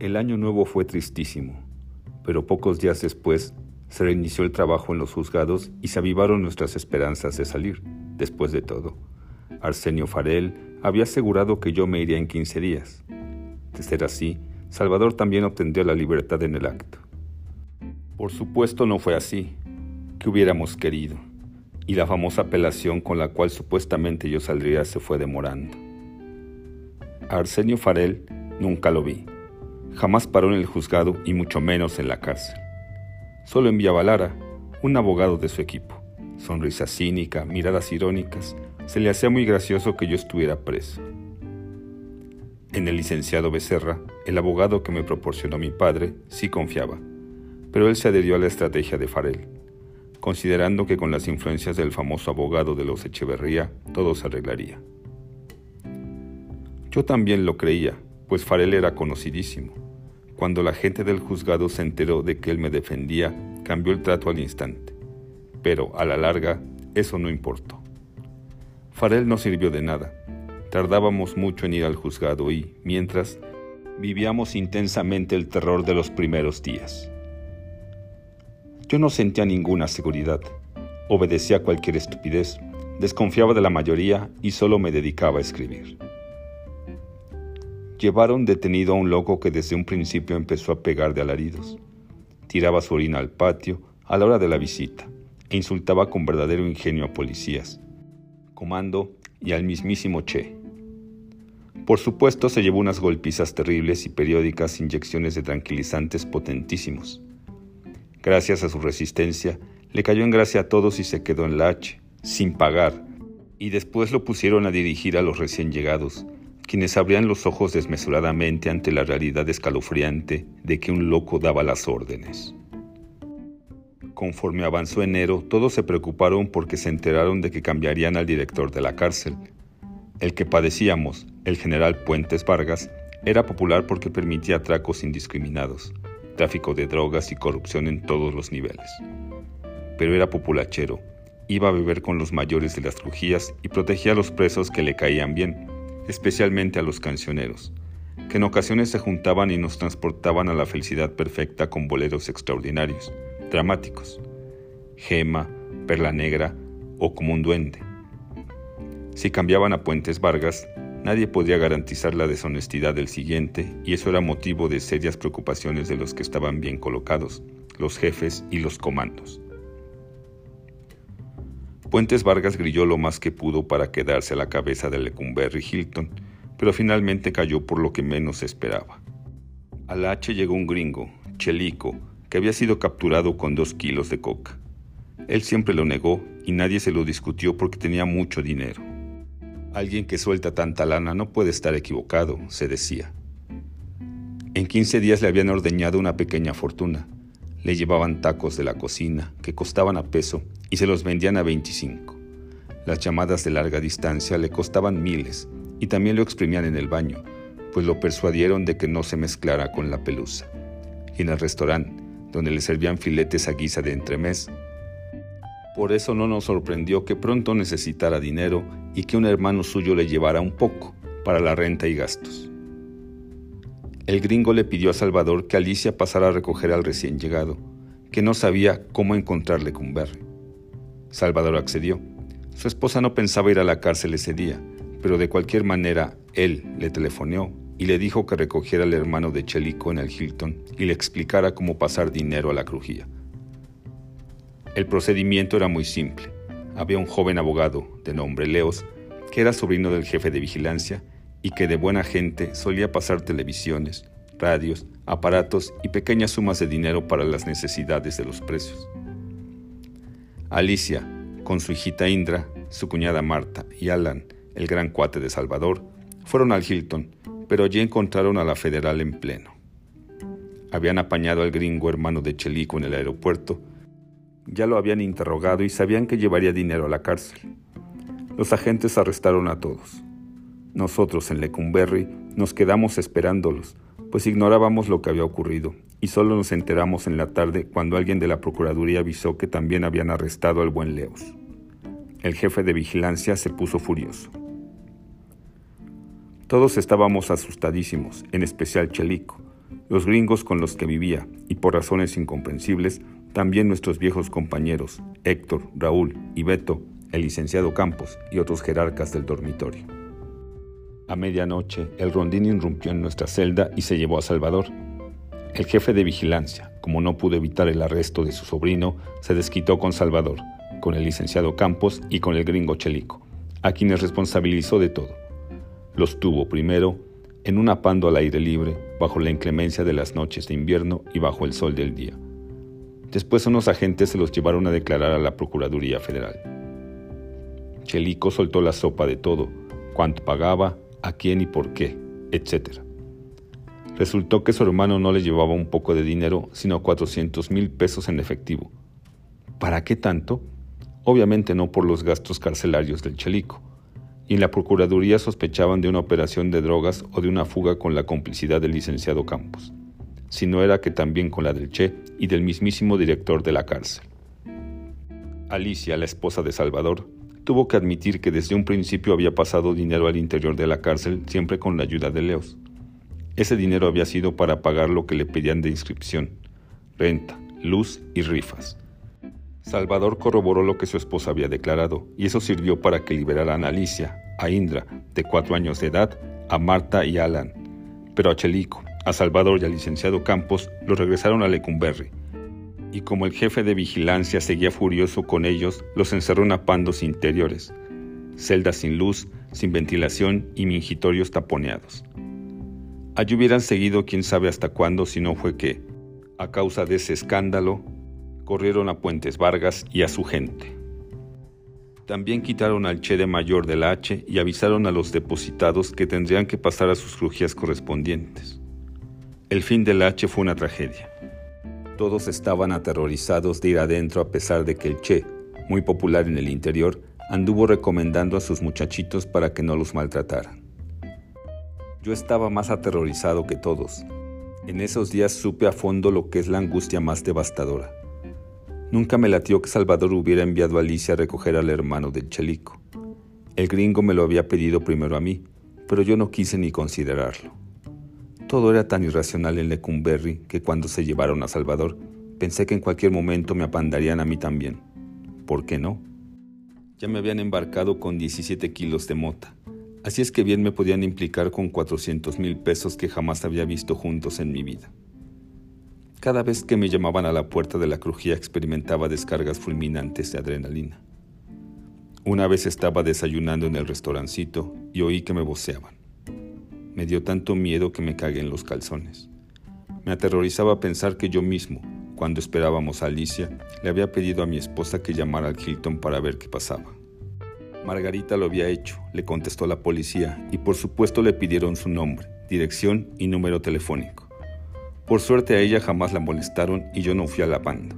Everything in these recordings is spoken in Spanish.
El año nuevo fue tristísimo, pero pocos días después se reinició el trabajo en los juzgados y se avivaron nuestras esperanzas de salir. Después de todo, Arsenio Farel había asegurado que yo me iría en 15 días. De ser así, Salvador también obtendría la libertad en el acto. Por supuesto no fue así, que hubiéramos querido, y la famosa apelación con la cual supuestamente yo saldría se fue demorando. Arsenio Farel nunca lo vi. Jamás paró en el juzgado y mucho menos en la cárcel. Solo enviaba Lara, un abogado de su equipo. Sonrisa cínica, miradas irónicas, se le hacía muy gracioso que yo estuviera preso. En el licenciado Becerra, el abogado que me proporcionó mi padre, sí confiaba, pero él se adherió a la estrategia de Farel, considerando que con las influencias del famoso abogado de los Echeverría todo se arreglaría. Yo también lo creía, pues Farel era conocidísimo. Cuando la gente del juzgado se enteró de que él me defendía, cambió el trato al instante. Pero a la larga, eso no importó. Farel no sirvió de nada. Tardábamos mucho en ir al juzgado y, mientras, vivíamos intensamente el terror de los primeros días. Yo no sentía ninguna seguridad. Obedecía cualquier estupidez, desconfiaba de la mayoría y solo me dedicaba a escribir. Llevaron detenido a un loco que desde un principio empezó a pegar de alaridos. Tiraba su orina al patio a la hora de la visita e insultaba con verdadero ingenio a policías, comando y al mismísimo Che. Por supuesto se llevó unas golpizas terribles y periódicas inyecciones de tranquilizantes potentísimos. Gracias a su resistencia, le cayó en gracia a todos y se quedó en la H, sin pagar, y después lo pusieron a dirigir a los recién llegados, quienes abrían los ojos desmesuradamente ante la realidad escalofriante de que un loco daba las órdenes. Conforme avanzó enero, todos se preocuparon porque se enteraron de que cambiarían al director de la cárcel. El que padecíamos, el general Puentes Vargas, era popular porque permitía atracos indiscriminados, tráfico de drogas y corrupción en todos los niveles. Pero era populachero, iba a beber con los mayores de las crujías y protegía a los presos que le caían bien, especialmente a los cancioneros, que en ocasiones se juntaban y nos transportaban a la felicidad perfecta con boleros extraordinarios, dramáticos, Gema, Perla Negra o como un duende. Si cambiaban a Puentes Vargas, nadie podía garantizar la deshonestidad del siguiente y eso era motivo de serias preocupaciones de los que estaban bien colocados, los jefes y los comandos. Puentes Vargas grilló lo más que pudo para quedarse a la cabeza de Lecumberri Hilton, pero finalmente cayó por lo que menos esperaba. Al H llegó un gringo, Chelico, que había sido capturado con dos kilos de coca. Él siempre lo negó y nadie se lo discutió porque tenía mucho dinero. Alguien que suelta tanta lana no puede estar equivocado, se decía. En 15 días le habían ordeñado una pequeña fortuna. Le llevaban tacos de la cocina, que costaban a peso, y se los vendían a 25. Las llamadas de larga distancia le costaban miles y también lo exprimían en el baño, pues lo persuadieron de que no se mezclara con la pelusa. Y en el restaurante, donde le servían filetes a guisa de entremés. Por eso no nos sorprendió que pronto necesitara dinero y que un hermano suyo le llevara un poco para la renta y gastos. El gringo le pidió a Salvador que Alicia pasara a recoger al recién llegado, que no sabía cómo encontrarle con Berry. Salvador accedió. Su esposa no pensaba ir a la cárcel ese día, pero de cualquier manera él le telefoneó y le dijo que recogiera al hermano de Chelico en el Hilton y le explicara cómo pasar dinero a la crujía. El procedimiento era muy simple. Había un joven abogado, de nombre Leos, que era sobrino del jefe de vigilancia y que de buena gente solía pasar televisiones, radios, aparatos y pequeñas sumas de dinero para las necesidades de los precios. Alicia, con su hijita Indra, su cuñada Marta y Alan, el gran cuate de Salvador, fueron al Hilton, pero allí encontraron a la federal en pleno. Habían apañado al gringo hermano de Chelico en el aeropuerto, ya lo habían interrogado y sabían que llevaría dinero a la cárcel. Los agentes arrestaron a todos. Nosotros en Lecumberri nos quedamos esperándolos, pues ignorábamos lo que había ocurrido y solo nos enteramos en la tarde cuando alguien de la Procuraduría avisó que también habían arrestado al buen Leos. El jefe de vigilancia se puso furioso. Todos estábamos asustadísimos, en especial Chelico. los gringos con los que vivía y por razones incomprensibles, también nuestros viejos compañeros, Héctor, Raúl y Beto, el licenciado Campos y otros jerarcas del dormitorio. A medianoche, el rondín irrumpió en nuestra celda y se llevó a Salvador. El jefe de vigilancia, como no pudo evitar el arresto de su sobrino, se desquitó con Salvador, con el licenciado Campos y con el gringo Chelico, a quienes responsabilizó de todo. Los tuvo primero en un apando al aire libre, bajo la inclemencia de las noches de invierno y bajo el sol del día. Después unos agentes se los llevaron a declarar a la Procuraduría Federal. Chelico soltó la sopa de todo, cuánto pagaba, a quién y por qué, etc. Resultó que su hermano no le llevaba un poco de dinero, sino 400 mil pesos en efectivo. ¿Para qué tanto? Obviamente no por los gastos carcelarios del Chelico. Y en la Procuraduría sospechaban de una operación de drogas o de una fuga con la complicidad del licenciado Campos. Si no era que también con la del Che y del mismísimo director de la cárcel. Alicia, la esposa de Salvador, tuvo que admitir que desde un principio había pasado dinero al interior de la cárcel siempre con la ayuda de Leos. Ese dinero había sido para pagar lo que le pedían de inscripción, renta, luz y rifas. Salvador corroboró lo que su esposa había declarado y eso sirvió para que liberaran a Alicia, a Indra, de cuatro años de edad, a Marta y a Alan. Pero a Chelico, a Salvador y al licenciado Campos los regresaron a Lecumberri, y como el jefe de vigilancia seguía furioso con ellos, los encerró en apandos interiores, celdas sin luz, sin ventilación y mingitorios taponeados. Allí hubieran seguido quién sabe hasta cuándo si no fue que, a causa de ese escándalo, corrieron a Puentes Vargas y a su gente. También quitaron al Che de mayor del H y avisaron a los depositados que tendrían que pasar a sus crujías correspondientes. El fin del H fue una tragedia. Todos estaban aterrorizados de ir adentro a pesar de que el Che, muy popular en el interior, anduvo recomendando a sus muchachitos para que no los maltrataran. Yo estaba más aterrorizado que todos. En esos días supe a fondo lo que es la angustia más devastadora. Nunca me latió que Salvador hubiera enviado a Alicia a recoger al hermano del Chelico. El gringo me lo había pedido primero a mí, pero yo no quise ni considerarlo. Todo era tan irracional en Lecumberri que cuando se llevaron a Salvador, pensé que en cualquier momento me apandarían a mí también. ¿Por qué no? Ya me habían embarcado con 17 kilos de mota, así es que bien me podían implicar con 400 mil pesos que jamás había visto juntos en mi vida. Cada vez que me llamaban a la puerta de la crujía experimentaba descargas fulminantes de adrenalina. Una vez estaba desayunando en el restaurancito y oí que me voceaban. Me dio tanto miedo que me cagué en los calzones. Me aterrorizaba pensar que yo mismo, cuando esperábamos a Alicia, le había pedido a mi esposa que llamara al Hilton para ver qué pasaba. Margarita lo había hecho, le contestó la policía y por supuesto le pidieron su nombre, dirección y número telefónico. Por suerte a ella jamás la molestaron y yo no fui a la banda.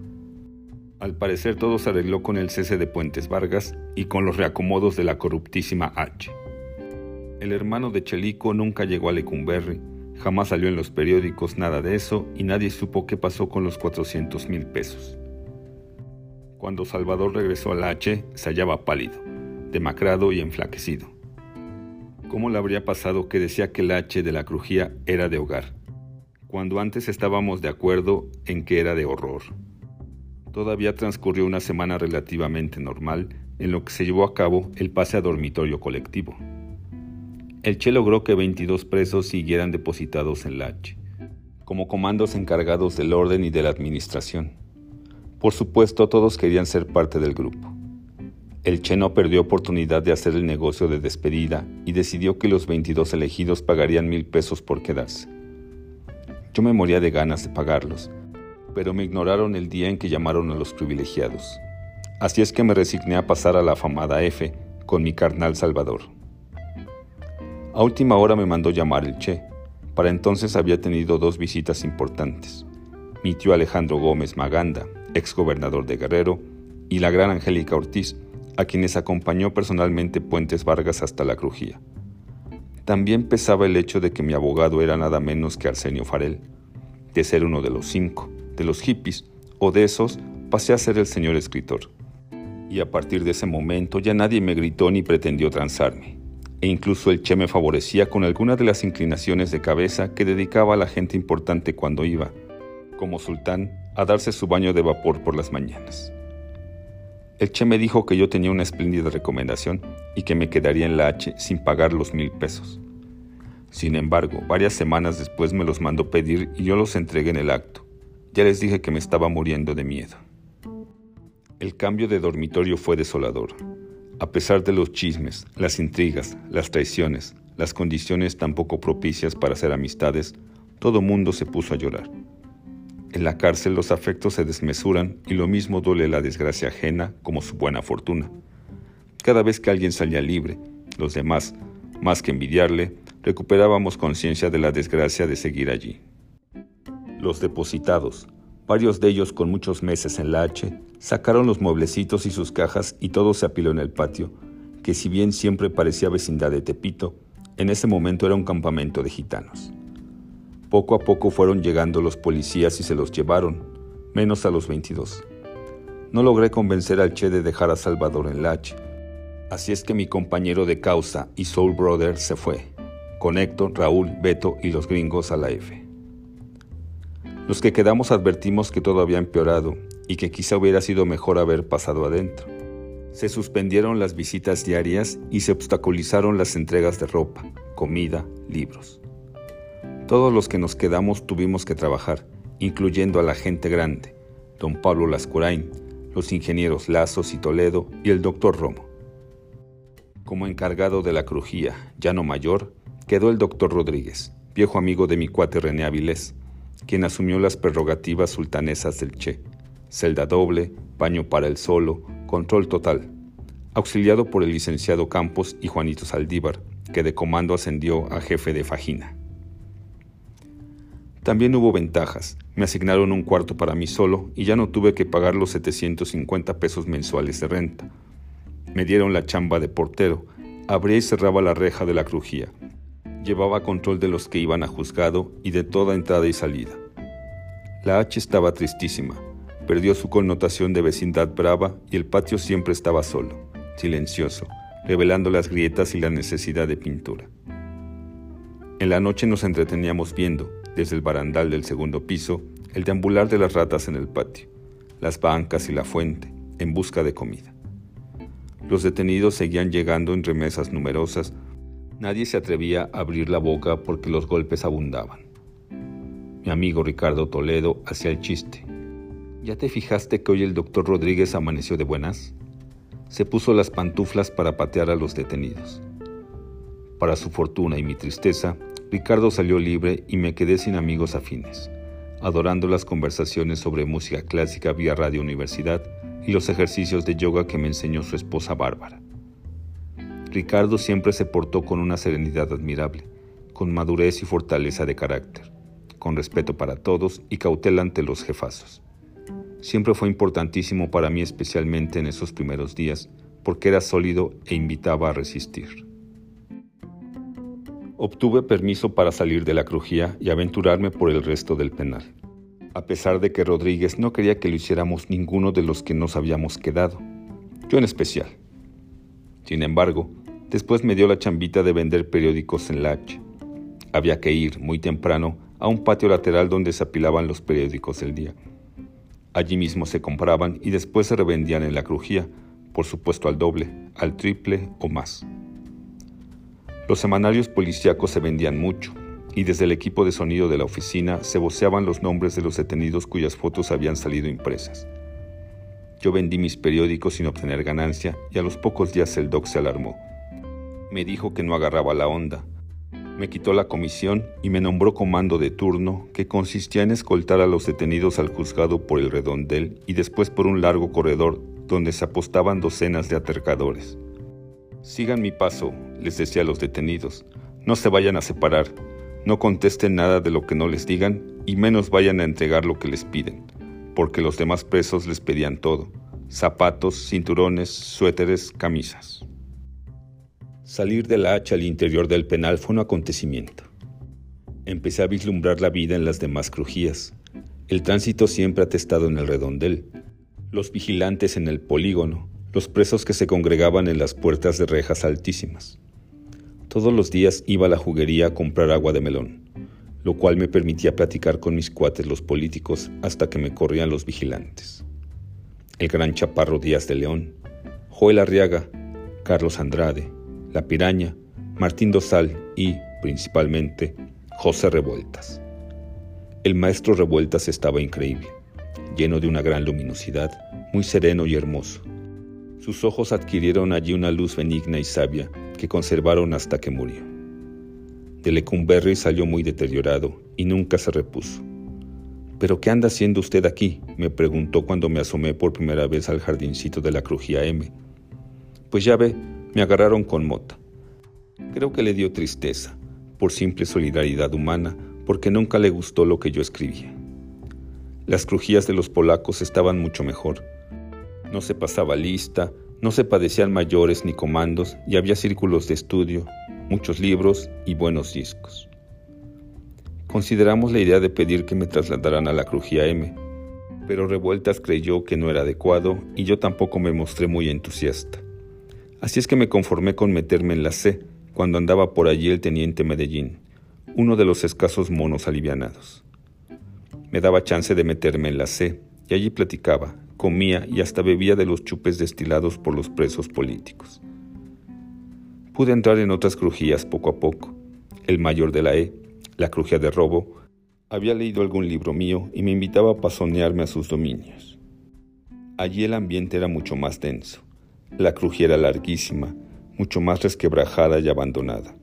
Al parecer todo se arregló con el cese de Puentes Vargas y con los reacomodos de la corruptísima H. El hermano de Chelico nunca llegó a Lecumberri, jamás salió en los periódicos nada de eso y nadie supo qué pasó con los 400 mil pesos. Cuando Salvador regresó al H, se hallaba pálido, demacrado y enflaquecido. ¿Cómo le habría pasado que decía que el H de la crujía era de hogar, cuando antes estábamos de acuerdo en que era de horror? Todavía transcurrió una semana relativamente normal en lo que se llevó a cabo el pase a dormitorio colectivo. El Che logró que 22 presos siguieran depositados en la H, como comandos encargados del orden y de la administración. Por supuesto, todos querían ser parte del grupo. El Che no perdió oportunidad de hacer el negocio de despedida y decidió que los 22 elegidos pagarían mil pesos por quedarse. Yo me moría de ganas de pagarlos, pero me ignoraron el día en que llamaron a los privilegiados. Así es que me resigné a pasar a la afamada F con mi carnal Salvador. A última hora me mandó llamar el Che. Para entonces había tenido dos visitas importantes. Mi tío Alejandro Gómez Maganda, ex gobernador de Guerrero, y la gran Angélica Ortiz, a quienes acompañó personalmente Puentes Vargas hasta la crujía. También pesaba el hecho de que mi abogado era nada menos que Arsenio Farel. De ser uno de los cinco, de los hippies, o de esos, pasé a ser el señor escritor. Y a partir de ese momento ya nadie me gritó ni pretendió transarme. E incluso el Che me favorecía con algunas de las inclinaciones de cabeza que dedicaba a la gente importante cuando iba, como sultán, a darse su baño de vapor por las mañanas. El Che me dijo que yo tenía una espléndida recomendación y que me quedaría en la H sin pagar los mil pesos. Sin embargo, varias semanas después me los mandó pedir y yo los entregué en el acto. Ya les dije que me estaba muriendo de miedo. El cambio de dormitorio fue desolador. A pesar de los chismes, las intrigas, las traiciones, las condiciones tan poco propicias para hacer amistades, todo mundo se puso a llorar. En la cárcel los afectos se desmesuran y lo mismo duele la desgracia ajena como su buena fortuna. Cada vez que alguien salía libre, los demás, más que envidiarle, recuperábamos conciencia de la desgracia de seguir allí. Los depositados, Varios de ellos con muchos meses en la H sacaron los mueblecitos y sus cajas y todo se apiló en el patio, que si bien siempre parecía vecindad de Tepito, en ese momento era un campamento de gitanos. Poco a poco fueron llegando los policías y se los llevaron, menos a los 22. No logré convencer al Che de dejar a Salvador en la H, así es que mi compañero de causa y Soul Brother se fue, con Héctor, Raúl, Beto y los gringos a la F. Los que quedamos advertimos que todo había empeorado y que quizá hubiera sido mejor haber pasado adentro. Se suspendieron las visitas diarias y se obstaculizaron las entregas de ropa, comida, libros. Todos los que nos quedamos tuvimos que trabajar, incluyendo a la gente grande, don Pablo Lascurain, los ingenieros Lazos y Toledo y el doctor Romo. Como encargado de la crujía, ya no mayor, quedó el doctor Rodríguez, viejo amigo de mi cuate René Avilés, quien asumió las prerrogativas sultanesas del Che, celda doble, baño para el solo, control total, auxiliado por el licenciado Campos y Juanito Saldívar, que de comando ascendió a jefe de Fajina. También hubo ventajas. Me asignaron un cuarto para mí solo y ya no tuve que pagar los 750 pesos mensuales de renta. Me dieron la chamba de portero, abría y cerraba la reja de la crujía, Llevaba control de los que iban a juzgado y de toda entrada y salida. La H estaba tristísima, perdió su connotación de vecindad brava y el patio siempre estaba solo, silencioso, revelando las grietas y la necesidad de pintura. En la noche nos entreteníamos viendo, desde el barandal del segundo piso, el deambular de las ratas en el patio, las bancas y la fuente, en busca de comida. Los detenidos seguían llegando en remesas numerosas Nadie se atrevía a abrir la boca porque los golpes abundaban. Mi amigo Ricardo Toledo hacía el chiste. ¿Ya te fijaste que hoy el doctor Rodríguez amaneció de buenas? Se puso las pantuflas para patear a los detenidos. Para su fortuna y mi tristeza, Ricardo salió libre y me quedé sin amigos afines, adorando las conversaciones sobre música clásica vía Radio Universidad y los ejercicios de yoga que me enseñó su esposa Bárbara. Ricardo siempre se portó con una serenidad admirable, con madurez y fortaleza de carácter, con respeto para todos y cautela ante los jefazos. Siempre fue importantísimo para mí especialmente en esos primeros días, porque era sólido e invitaba a resistir. Obtuve permiso para salir de la crujía y aventurarme por el resto del penal, a pesar de que Rodríguez no quería que lo hiciéramos ninguno de los que nos habíamos quedado, yo en especial. Sin embargo, Después me dio la chambita de vender periódicos en la H. Había que ir muy temprano a un patio lateral donde se apilaban los periódicos del día. Allí mismo se compraban y después se revendían en la crujía, por supuesto al doble, al triple o más. Los semanarios policíacos se vendían mucho, y desde el equipo de sonido de la oficina se voceaban los nombres de los detenidos cuyas fotos habían salido impresas. Yo vendí mis periódicos sin obtener ganancia y a los pocos días el doc se alarmó me dijo que no agarraba la onda. Me quitó la comisión y me nombró comando de turno que consistía en escoltar a los detenidos al juzgado por el redondel y después por un largo corredor donde se apostaban docenas de atercadores. Sigan mi paso, les decía a los detenidos. No se vayan a separar, no contesten nada de lo que no les digan y menos vayan a entregar lo que les piden, porque los demás presos les pedían todo, zapatos, cinturones, suéteres, camisas. Salir de la hacha al interior del penal fue un acontecimiento. Empecé a vislumbrar la vida en las demás crujías. El tránsito siempre atestado en el redondel. Los vigilantes en el polígono. Los presos que se congregaban en las puertas de rejas altísimas. Todos los días iba a la juguería a comprar agua de melón, lo cual me permitía platicar con mis cuates los políticos hasta que me corrían los vigilantes. El gran Chaparro Díaz de León, Joel Arriaga, Carlos Andrade, La Piraña, Martín Dosal y, principalmente, José Revueltas. El maestro Revueltas estaba increíble, lleno de una gran luminosidad, muy sereno y hermoso. Sus ojos adquirieron allí una luz benigna y sabia que conservaron hasta que murió. De Lecumberri salió muy deteriorado y nunca se repuso. ¿Pero qué anda haciendo usted aquí? me preguntó cuando me asomé por primera vez al jardincito de la Crujía M. Pues ya ve, me agarraron con mota. Creo que le dio tristeza, por simple solidaridad humana, porque nunca le gustó lo que yo escribía. Las crujías de los polacos estaban mucho mejor. No se pasaba lista, no se padecían mayores ni comandos y había círculos de estudio, muchos libros y buenos discos. Consideramos la idea de pedir que me trasladaran a la crujía M, pero Revueltas creyó que no era adecuado y yo tampoco me mostré muy entusiasta. Así es que me conformé con meterme en la C cuando andaba por allí el teniente Medellín uno de los escasos monos alivianados. Me daba chance de meterme en la C y allí platicaba, comía y hasta bebía de los chupes destilados por los presos políticos. Pude entrar en otras crujías poco a poco. El mayor de la E, la crujía de robo, había leído algún libro mío y me invitaba a pasonearme a sus dominios. Allí el ambiente era mucho más denso. La crujía era larguísima, mucho más resquebrajada y abandonada.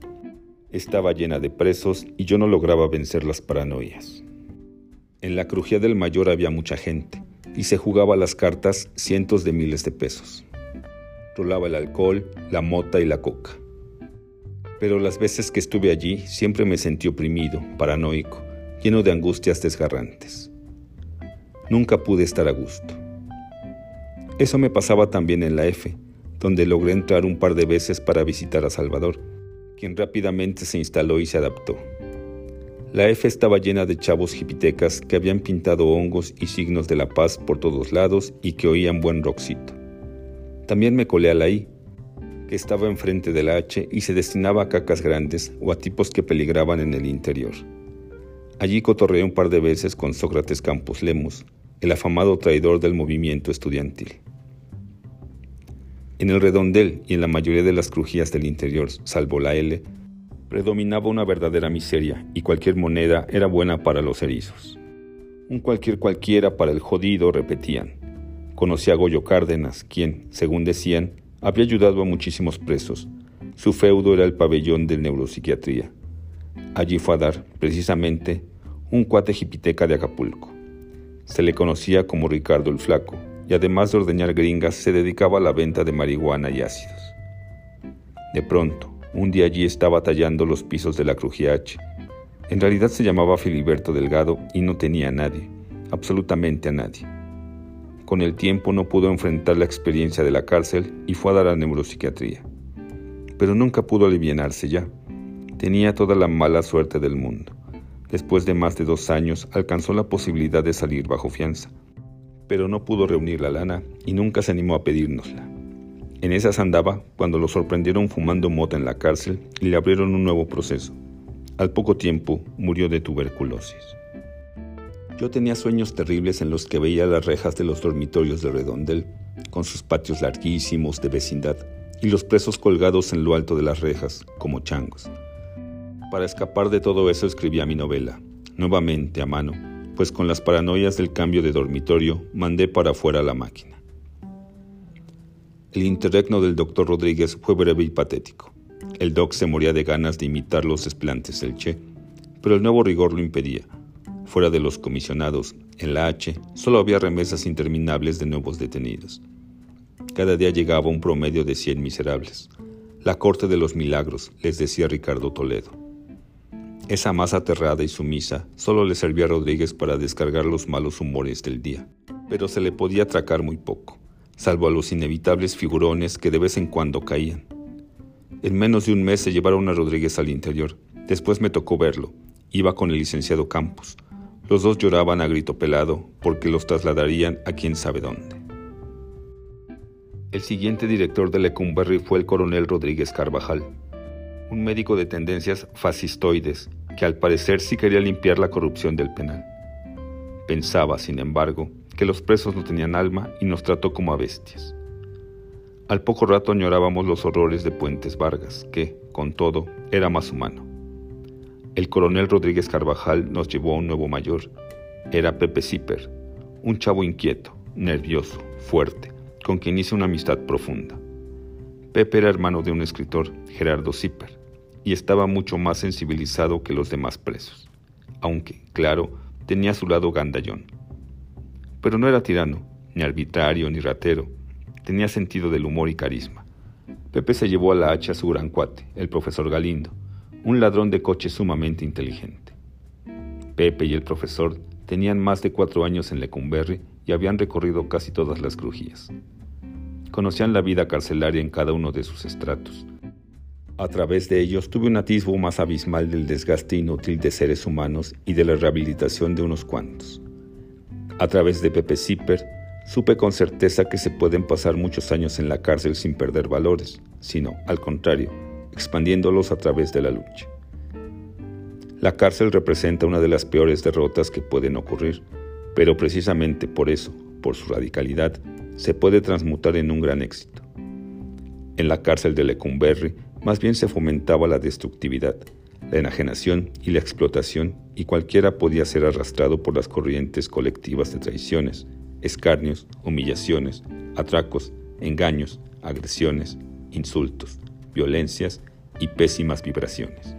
Estaba llena de presos y yo no lograba vencer las paranoias. En la crujía del mayor había mucha gente y se jugaba las cartas cientos de miles de pesos. Rolaba el alcohol, la mota y la coca. Pero las veces que estuve allí siempre me sentí oprimido, paranoico, lleno de angustias desgarrantes. Nunca pude estar a gusto. Eso me pasaba también en la F, donde logré entrar un par de veces para visitar a Salvador quien rápidamente se instaló y se adaptó. La F estaba llena de chavos jipitecas que habían pintado hongos y signos de la paz por todos lados y que oían buen rockcito. También me colé a la I, que estaba enfrente de la H y se destinaba a cacas grandes o a tipos que peligraban en el interior. Allí cotorreé un par de veces con Sócrates Campos Lemos, el afamado traidor del movimiento estudiantil. En el redondel y en la mayoría de las crujías del interior, salvo la L, predominaba una verdadera miseria y cualquier moneda era buena para los erizos. Un cualquier cualquiera para el jodido, repetían. Conocí a Goyo Cárdenas, quien, según decían, había ayudado a muchísimos presos. Su feudo era el pabellón de neuropsiquiatría. Allí fue a dar, precisamente, un cuate jipiteca de Acapulco. Se le conocía como Ricardo el Flaco, y además de ordeñar gringas se dedicaba a la venta de marihuana y ácidos. De pronto, un día allí estaba tallando los pisos de la H. En realidad se llamaba Filiberto Delgado y no tenía a nadie, absolutamente a nadie. Con el tiempo no pudo enfrentar la experiencia de la cárcel y fue a dar a neuropsiquiatría. Pero nunca pudo alivianarse ya. Tenía toda la mala suerte del mundo. Después de más de dos años alcanzó la posibilidad de salir bajo fianza pero no pudo reunir la lana y nunca se animó a pedírnosla. En esas andaba cuando lo sorprendieron fumando mota en la cárcel y le abrieron un nuevo proceso. Al poco tiempo murió de tuberculosis. Yo tenía sueños terribles en los que veía las rejas de los dormitorios de Redondel, con sus patios larguísimos de vecindad, y los presos colgados en lo alto de las rejas, como changos. Para escapar de todo eso escribía mi novela, nuevamente a mano, pues con las paranoias del cambio de dormitorio mandé para afuera la máquina. El interregno del doctor Rodríguez fue breve y patético. El doc se moría de ganas de imitar los desplantes del Che, pero el nuevo rigor lo impedía. Fuera de los comisionados, en la H solo había remesas interminables de nuevos detenidos. Cada día llegaba un promedio de 100 miserables. La corte de los milagros, les decía Ricardo Toledo. Esa más aterrada y sumisa solo le servía a Rodríguez para descargar los malos humores del día, pero se le podía atracar muy poco, salvo a los inevitables figurones que de vez en cuando caían. En menos de un mes se llevaron a Rodríguez al interior. Después me tocó verlo. Iba con el licenciado Campos. Los dos lloraban a grito pelado porque los trasladarían a quién sabe dónde. El siguiente director de Lecumberri fue el coronel Rodríguez Carvajal, un médico de tendencias fascistoides que al parecer sí quería limpiar la corrupción del penal. Pensaba, sin embargo, que los presos no tenían alma y nos trató como a bestias. Al poco rato añorábamos los horrores de Puentes Vargas, que, con todo, era más humano. El coronel Rodríguez Carvajal nos llevó a un nuevo mayor. Era Pepe Zipper, un chavo inquieto, nervioso, fuerte, con quien hice una amistad profunda. Pepe era hermano de un escritor, Gerardo Zipper, y estaba mucho más sensibilizado que los demás presos, aunque, claro, tenía a su lado gandallón. Pero no era tirano, ni arbitrario, ni ratero, tenía sentido del humor y carisma. Pepe se llevó a la hacha a su gran cuate, el profesor Galindo, un ladrón de coche sumamente inteligente. Pepe y el profesor tenían más de cuatro años en Lecumberri y habían recorrido casi todas las crujías. Conocían la vida carcelaria en cada uno de sus estratos. A través de ellos tuve un atisbo más abismal del desgaste inútil de seres humanos y de la rehabilitación de unos cuantos. A través de Pepe Zipper supe con certeza que se pueden pasar muchos años en la cárcel sin perder valores, sino, al contrario, expandiéndolos a través de la lucha. La cárcel representa una de las peores derrotas que pueden ocurrir, pero precisamente por eso, por su radicalidad, se puede transmutar en un gran éxito. En la cárcel de Lecumberri más bien se fomentaba la destructividad, la enajenación y la explotación, y cualquiera podía ser arrastrado por las corrientes colectivas de traiciones, escarnios, humillaciones, atracos, engaños, agresiones, insultos, violencias y pésimas vibraciones.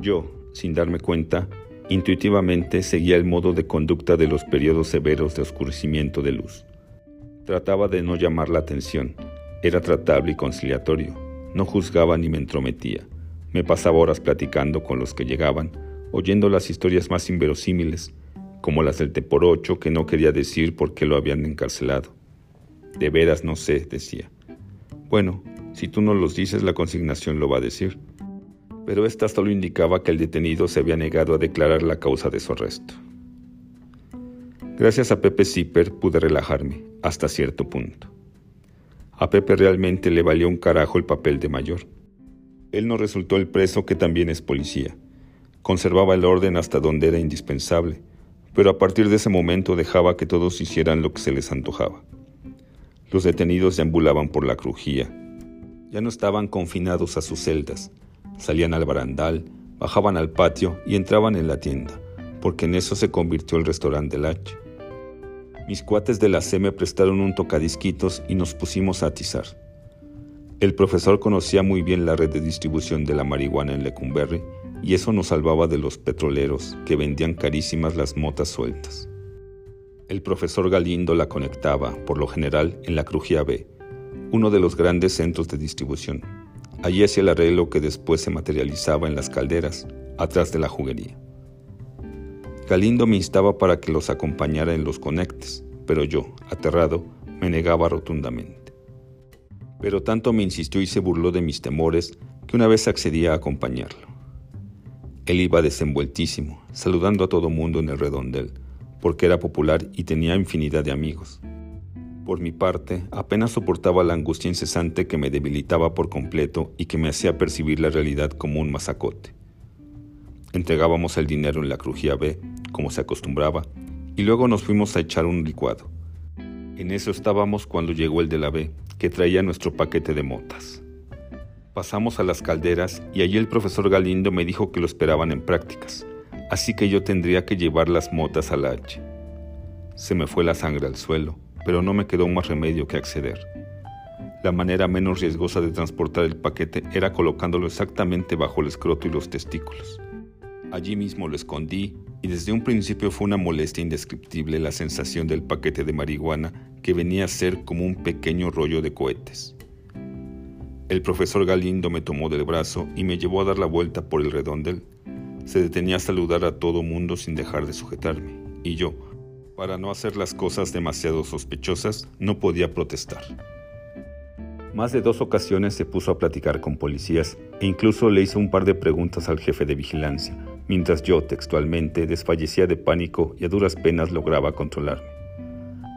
Yo, sin darme cuenta, intuitivamente seguía el modo de conducta de los periodos severos de oscurecimiento de luz. Trataba de no llamar la atención, era tratable y conciliatorio, no juzgaba ni me entrometía. Me pasaba horas platicando con los que llegaban, oyendo las historias más inverosímiles, como las del Teporocho que no quería decir por qué lo habían encarcelado. De veras no sé, decía. Bueno, si tú no los dices, la consignación lo va a decir pero esta solo indicaba que el detenido se había negado a declarar la causa de su arresto. Gracias a Pepe Zipper pude relajarme, hasta cierto punto. A Pepe realmente le valió un carajo el papel de mayor. Él no resultó el preso que también es policía. Conservaba el orden hasta donde era indispensable, pero a partir de ese momento dejaba que todos hicieran lo que se les antojaba. Los detenidos deambulaban por la crujía. Ya no estaban confinados a sus celdas, Salían al barandal, bajaban al patio y entraban en la tienda, porque en eso se convirtió el restaurante del H. Mis cuates de la C me prestaron un tocadisquitos y nos pusimos a atizar. El profesor conocía muy bien la red de distribución de la marihuana en Lecumberri y eso nos salvaba de los petroleros que vendían carísimas las motas sueltas. El profesor Galindo la conectaba, por lo general, en la Crujía B, uno de los grandes centros de distribución. Allí hacía el arreglo que después se materializaba en las calderas, atrás de la juguería. Galindo me instaba para que los acompañara en los conectes, pero yo, aterrado, me negaba rotundamente. Pero tanto me insistió y se burló de mis temores que una vez accedí a acompañarlo. Él iba desenvueltísimo, saludando a todo mundo en el redondel, porque era popular y tenía infinidad de amigos. Por mi parte, apenas soportaba la angustia incesante que me debilitaba por completo y que me hacía percibir la realidad como un masacote. Entregábamos el dinero en la crujía B, como se acostumbraba, y luego nos fuimos a echar un licuado. En eso estábamos cuando llegó el de la B, que traía nuestro paquete de motas. Pasamos a las calderas y allí el profesor Galindo me dijo que lo esperaban en prácticas, así que yo tendría que llevar las motas a la H. Se me fue la sangre al suelo pero no me quedó más remedio que acceder. La manera menos riesgosa de transportar el paquete era colocándolo exactamente bajo el escroto y los testículos. Allí mismo lo escondí y desde un principio fue una molestia indescriptible la sensación del paquete de marihuana que venía a ser como un pequeño rollo de cohetes. El profesor Galindo me tomó del brazo y me llevó a dar la vuelta por el redondel. Se detenía a saludar a todo mundo sin dejar de sujetarme, y yo, para no hacer las cosas demasiado sospechosas, no podía protestar. Más de dos ocasiones se puso a platicar con policías e incluso le hizo un par de preguntas al jefe de vigilancia, mientras yo textualmente desfallecía de pánico y a duras penas lograba controlarme.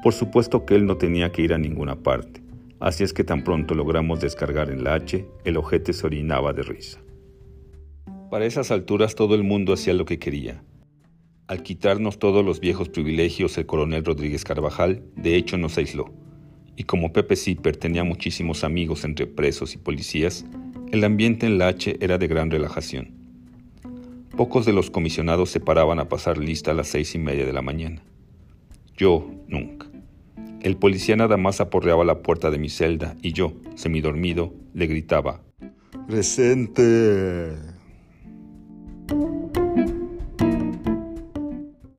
Por supuesto que él no tenía que ir a ninguna parte. Así es que tan pronto logramos descargar en la H, el ojete se orinaba de risa. Para esas alturas todo el mundo hacía lo que quería. Al quitarnos todos los viejos privilegios, el coronel Rodríguez Carvajal de hecho nos aisló. Y como Pepe Zipper tenía muchísimos amigos entre presos y policías, el ambiente en la H era de gran relajación. Pocos de los comisionados se paraban a pasar lista a las seis y media de la mañana. Yo nunca. El policía nada más aporreaba la puerta de mi celda y yo, semidormido, le gritaba: ¡Presente!